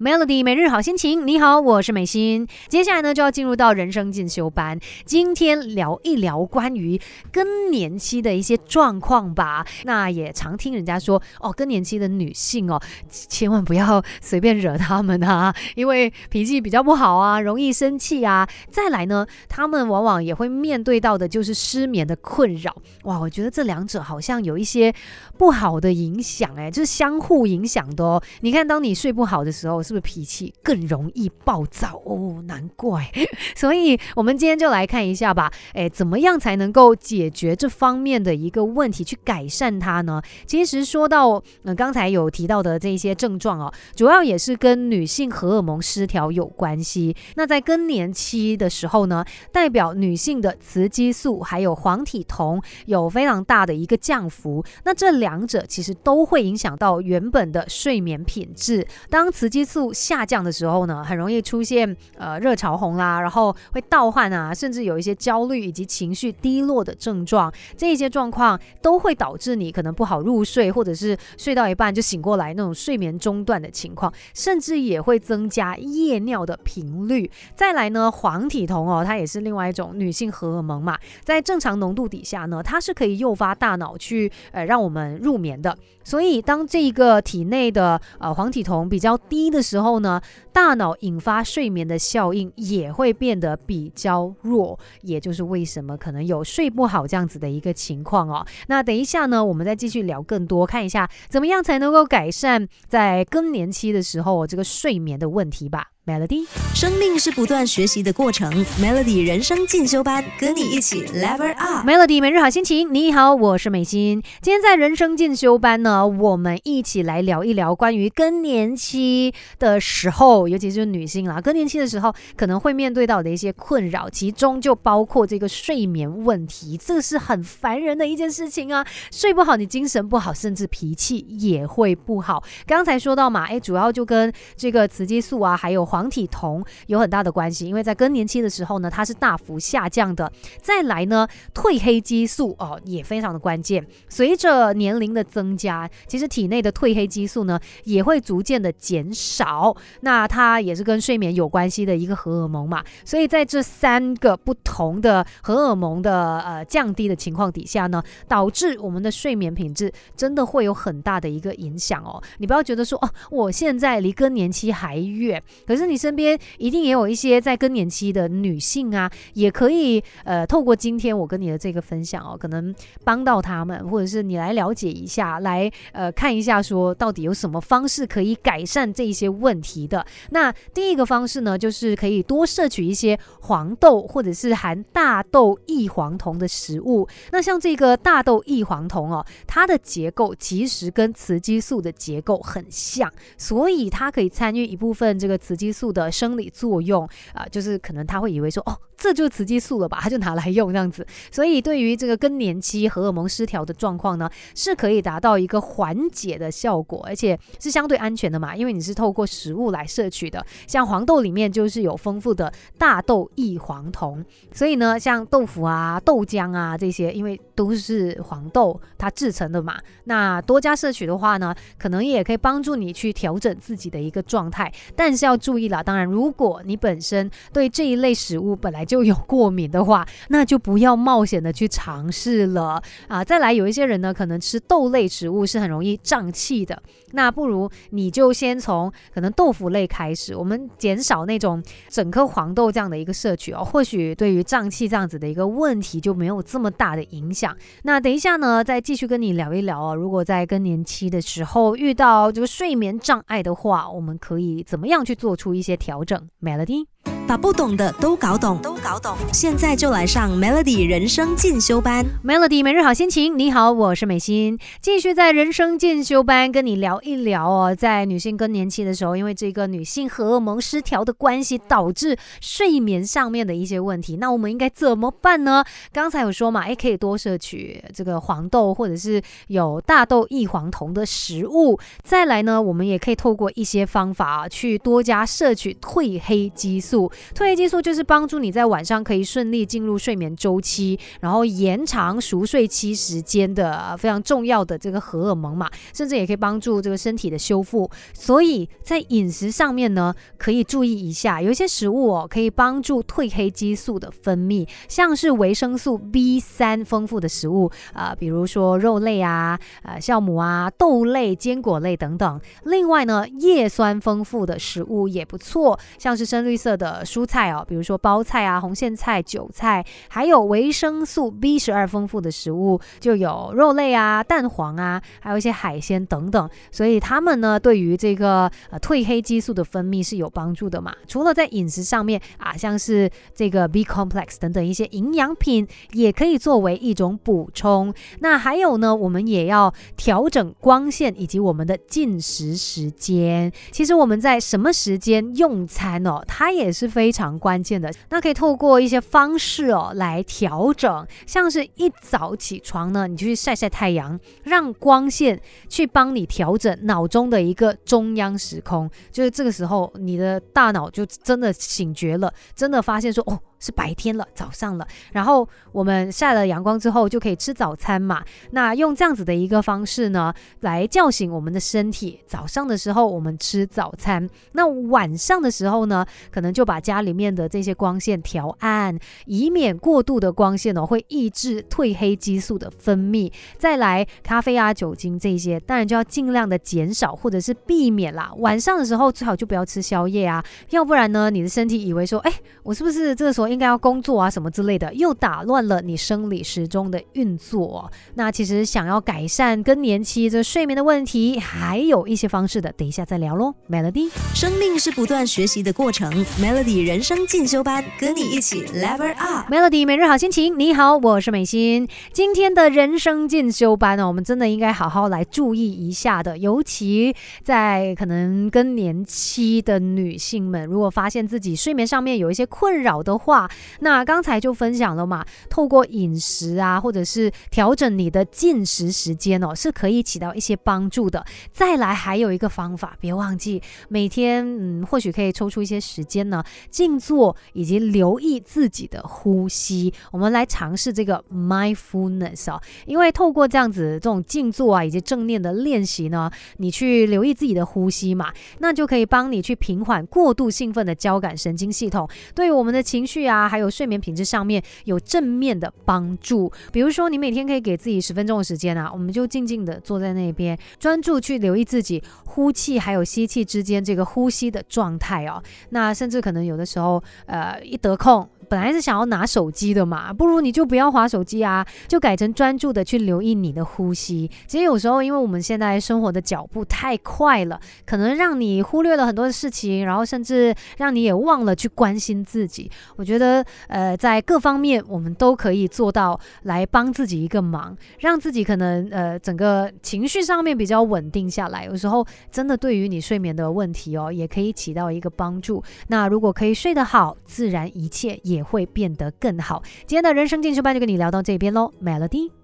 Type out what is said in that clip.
Melody 每日好心情，你好，我是美心。接下来呢，就要进入到人生进修班，今天聊一聊关于更年期的一些状况吧。那也常听人家说，哦，更年期的女性哦，千万不要随便惹他们啊，因为脾气比较不好啊，容易生气啊。再来呢，他们往往也会面对到的就是失眠的困扰。哇，我觉得这两者好像有一些不好的影响，哎，就是相互影响的哦。你看，当你睡不好的时候，是不是脾气更容易暴躁哦？难怪，所以我们今天就来看一下吧。诶，怎么样才能够解决这方面的一个问题，去改善它呢？其实说到呃刚才有提到的这些症状哦，主要也是跟女性荷尔蒙失调有关系。那在更年期的时候呢，代表女性的雌激素还有黄体酮有非常大的一个降幅。那这两者其实都会影响到原本的睡眠品质。当雌激素度下降的时候呢，很容易出现呃热潮红啦，然后会盗汗啊，甚至有一些焦虑以及情绪低落的症状。这些状况都会导致你可能不好入睡，或者是睡到一半就醒过来那种睡眠中断的情况，甚至也会增加夜尿的频率。再来呢，黄体酮哦，它也是另外一种女性荷尔蒙嘛，在正常浓度底下呢，它是可以诱发大脑去呃让我们入眠的。所以当这个体内的呃黄体酮比较低的时候呢，大脑引发睡眠的效应也会变得比较弱，也就是为什么可能有睡不好这样子的一个情况哦。那等一下呢，我们再继续聊更多，看一下怎么样才能够改善在更年期的时候这个睡眠的问题吧。Melody，生命是不断学习的过程。Melody 人生进修班，跟你一起 Level Up。Melody 每日好心情，你好，我是美心。今天在人生进修班呢，我们一起来聊一聊关于更年期的时候，尤其是女性啦，更年期的时候可能会面对到的一些困扰，其中就包括这个睡眠问题，这是很烦人的一件事情啊。睡不好，你精神不好，甚至脾气也会不好。刚才说到嘛，哎，主要就跟这个雌激素啊，还有黄体酮有很大的关系，因为在更年期的时候呢，它是大幅下降的。再来呢，褪黑激素哦也非常的关键。随着年龄的增加，其实体内的褪黑激素呢也会逐渐的减少。那它它也是跟睡眠有关系的一个荷尔蒙嘛。所以在这三个不同的荷尔蒙的呃降低的情况底下呢，导致我们的睡眠品质真的会有很大的一个影响哦。你不要觉得说哦，我现在离更年期还远，可是。你身边一定也有一些在更年期的女性啊，也可以呃透过今天我跟你的这个分享哦，可能帮到他们，或者是你来了解一下，来呃看一下说到底有什么方式可以改善这一些问题的。那第一个方式呢，就是可以多摄取一些黄豆或者是含大豆异黄酮的食物。那像这个大豆异黄酮哦，它的结构其实跟雌激素的结构很像，所以它可以参与一部分这个雌激素。的生理作用啊，就是可能他会以为说，哦，这就是雌激素了吧，他就拿来用这样子。所以对于这个更年期荷尔蒙失调的状况呢，是可以达到一个缓解的效果，而且是相对安全的嘛，因为你是透过食物来摄取的。像黄豆里面就是有丰富的大豆异黄酮，所以呢，像豆腐啊、豆浆啊这些，因为都是黄豆它制成的嘛，那多加摄取的话呢，可能也可以帮助你去调整自己的一个状态，但是要注意。了，当然，如果你本身对这一类食物本来就有过敏的话，那就不要冒险的去尝试了啊！再来，有一些人呢，可能吃豆类食物是很容易胀气的，那不如你就先从可能豆腐类开开始，我们减少那种整颗黄豆这样的一个摄取哦，或许对于胀气这样子的一个问题就没有这么大的影响。那等一下呢，再继续跟你聊一聊啊，如果在更年期的时候遇到这个睡眠障碍的话，我们可以怎么样去做出？一些调整，Melody。把不懂的都搞懂，都搞懂。现在就来上 Melody 人生进修班。Melody 每日好心情，你好，我是美心，继续在人生进修班跟你聊一聊哦。在女性更年期的时候，因为这个女性荷尔蒙失调的关系，导致睡眠上面的一些问题，那我们应该怎么办呢？刚才有说嘛，哎，可以多摄取这个黄豆或者是有大豆异黄酮的食物。再来呢，我们也可以透过一些方法去多加摄取褪黑激素。褪黑激素就是帮助你在晚上可以顺利进入睡眠周期，然后延长熟睡期时间的非常重要的这个荷尔蒙嘛，甚至也可以帮助这个身体的修复。所以在饮食上面呢，可以注意一下，有一些食物哦可以帮助褪黑激素的分泌，像是维生素 B 三丰富的食物啊，比如说肉类啊、呃酵母啊、豆类、坚果类等等。另外呢，叶酸丰富的食物也不错，像是深绿色的蔬菜哦，比如说包菜啊、红苋菜、韭菜，还有维生素 B 十二丰富的食物，就有肉类啊、蛋黄啊，还有一些海鲜等等。所以它们呢，对于这个呃褪黑激素的分泌是有帮助的嘛。除了在饮食上面啊，像是这个 B complex 等等一些营养品，也可以作为一种补充。那还有呢，我们也要调整光线以及我们的进食时间。其实我们在什么时间用餐哦，它也是非常关键的。那可以透过一些方式哦来调整，像是一早起床呢，你就去晒晒太阳，让光线去帮你调整脑中的一个中央时空。就是这个时候，你的大脑就真的醒觉了，真的发现说哦。是白天了，早上了，然后我们晒了阳光之后就可以吃早餐嘛。那用这样子的一个方式呢，来叫醒我们的身体。早上的时候我们吃早餐，那晚上的时候呢，可能就把家里面的这些光线调暗，以免过度的光线呢会抑制褪黑激素的分泌。再来，咖啡啊、酒精这些，当然就要尽量的减少或者是避免啦。晚上的时候最好就不要吃宵夜啊，要不然呢，你的身体以为说，哎，我是不是这个时候。应该要工作啊什么之类的，又打乱了你生理时钟的运作。那其实想要改善更年期这睡眠的问题，还有一些方式的，等一下再聊喽。Melody，生命是不断学习的过程，Melody 人生进修班，跟你一起 Level Up。Melody 每日好心情，你好，我是美心。今天的人生进修班呢，我们真的应该好好来注意一下的，尤其在可能更年期的女性们，如果发现自己睡眠上面有一些困扰的话，那刚才就分享了嘛，透过饮食啊，或者是调整你的进食时间哦，是可以起到一些帮助的。再来还有一个方法，别忘记每天嗯，或许可以抽出一些时间呢，静坐以及留意自己的呼吸。我们来尝试这个 mindfulness 哦，因为透过这样子这种静坐啊，以及正念的练习呢，你去留意自己的呼吸嘛，那就可以帮你去平缓过度兴奋的交感神经系统，对于我们的情绪。啊，还有睡眠品质上面有正面的帮助。比如说，你每天可以给自己十分钟的时间啊，我们就静静的坐在那边，专注去留意自己呼气还有吸气之间这个呼吸的状态哦。那甚至可能有的时候，呃，一得空。本来是想要拿手机的嘛，不如你就不要划手机啊，就改成专注的去留意你的呼吸。其实有时候，因为我们现在生活的脚步太快了，可能让你忽略了很多的事情，然后甚至让你也忘了去关心自己。我觉得，呃，在各方面我们都可以做到来帮自己一个忙，让自己可能呃整个情绪上面比较稳定下来。有时候真的对于你睡眠的问题哦，也可以起到一个帮助。那如果可以睡得好，自然一切也。也会变得更好。今天的人生进修班就跟你聊到这边喽，Melody。